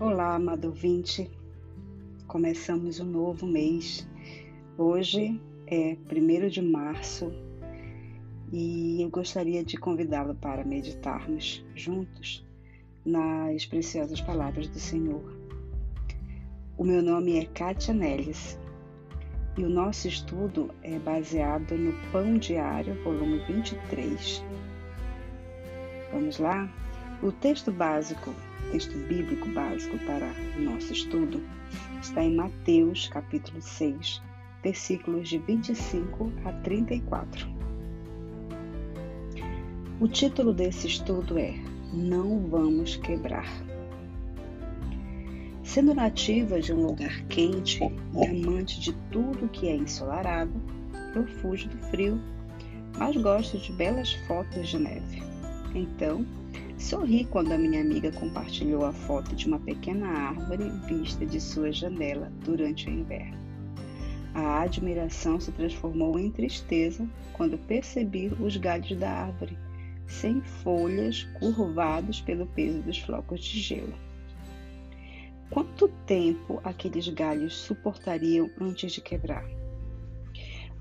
Olá, amado ouvinte. Começamos um novo mês. Hoje é 1 de março e eu gostaria de convidá-lo para meditarmos juntos nas preciosas palavras do Senhor. O meu nome é Kátia Neles e o nosso estudo é baseado no Pão Diário, volume 23. Vamos lá? O texto básico texto bíblico básico para o nosso estudo está em Mateus, capítulo 6, versículos de 25 a 34. O título desse estudo é Não Vamos Quebrar. Sendo nativa de um lugar quente e amante de tudo que é ensolarado, eu fujo do frio, mas gosto de belas fotos de neve. Então, Sorri quando a minha amiga compartilhou a foto de uma pequena árvore vista de sua janela durante o inverno. A admiração se transformou em tristeza quando percebi os galhos da árvore, sem folhas, curvados pelo peso dos flocos de gelo. Quanto tempo aqueles galhos suportariam antes de quebrar?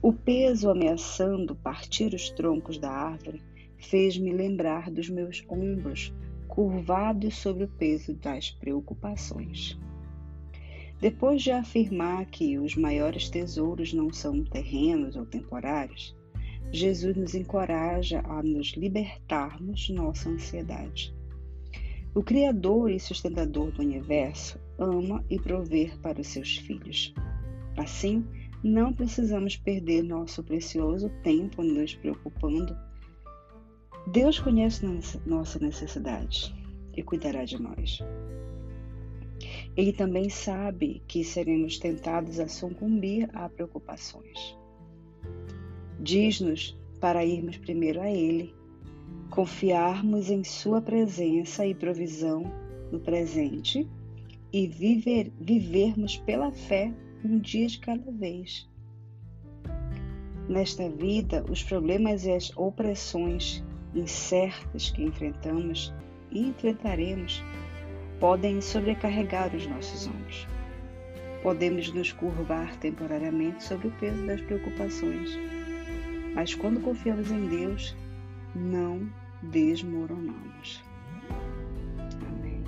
O peso ameaçando partir os troncos da árvore fez-me lembrar dos meus ombros curvados sob o peso das preocupações. Depois de afirmar que os maiores tesouros não são terrenos ou temporários, Jesus nos encoraja a nos libertarmos de nossa ansiedade. O Criador e sustentador do universo ama e prover para os seus filhos. Assim, não precisamos perder nosso precioso tempo nos preocupando Deus conhece nossa necessidade e cuidará de nós. Ele também sabe que seremos tentados a sucumbir a preocupações. Diz-nos para irmos primeiro a Ele, confiarmos em Sua presença e provisão no presente e viver, vivermos pela fé um dia de cada vez. Nesta vida, os problemas e as opressões incertas que enfrentamos e enfrentaremos podem sobrecarregar os nossos ombros. Podemos nos curvar temporariamente sob o peso das preocupações, mas quando confiamos em Deus, não desmoronamos. Amém.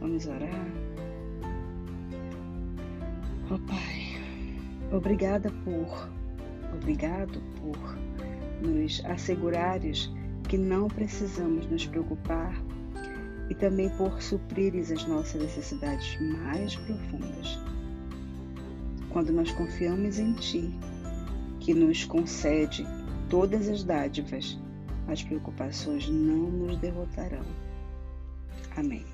Vamos orar. Oh, Pai, obrigada por, obrigado por nos assegurares que não precisamos nos preocupar e também por suprires as nossas necessidades mais profundas. Quando nós confiamos em Ti, que nos concede todas as dádivas, as preocupações não nos derrotarão. Amém.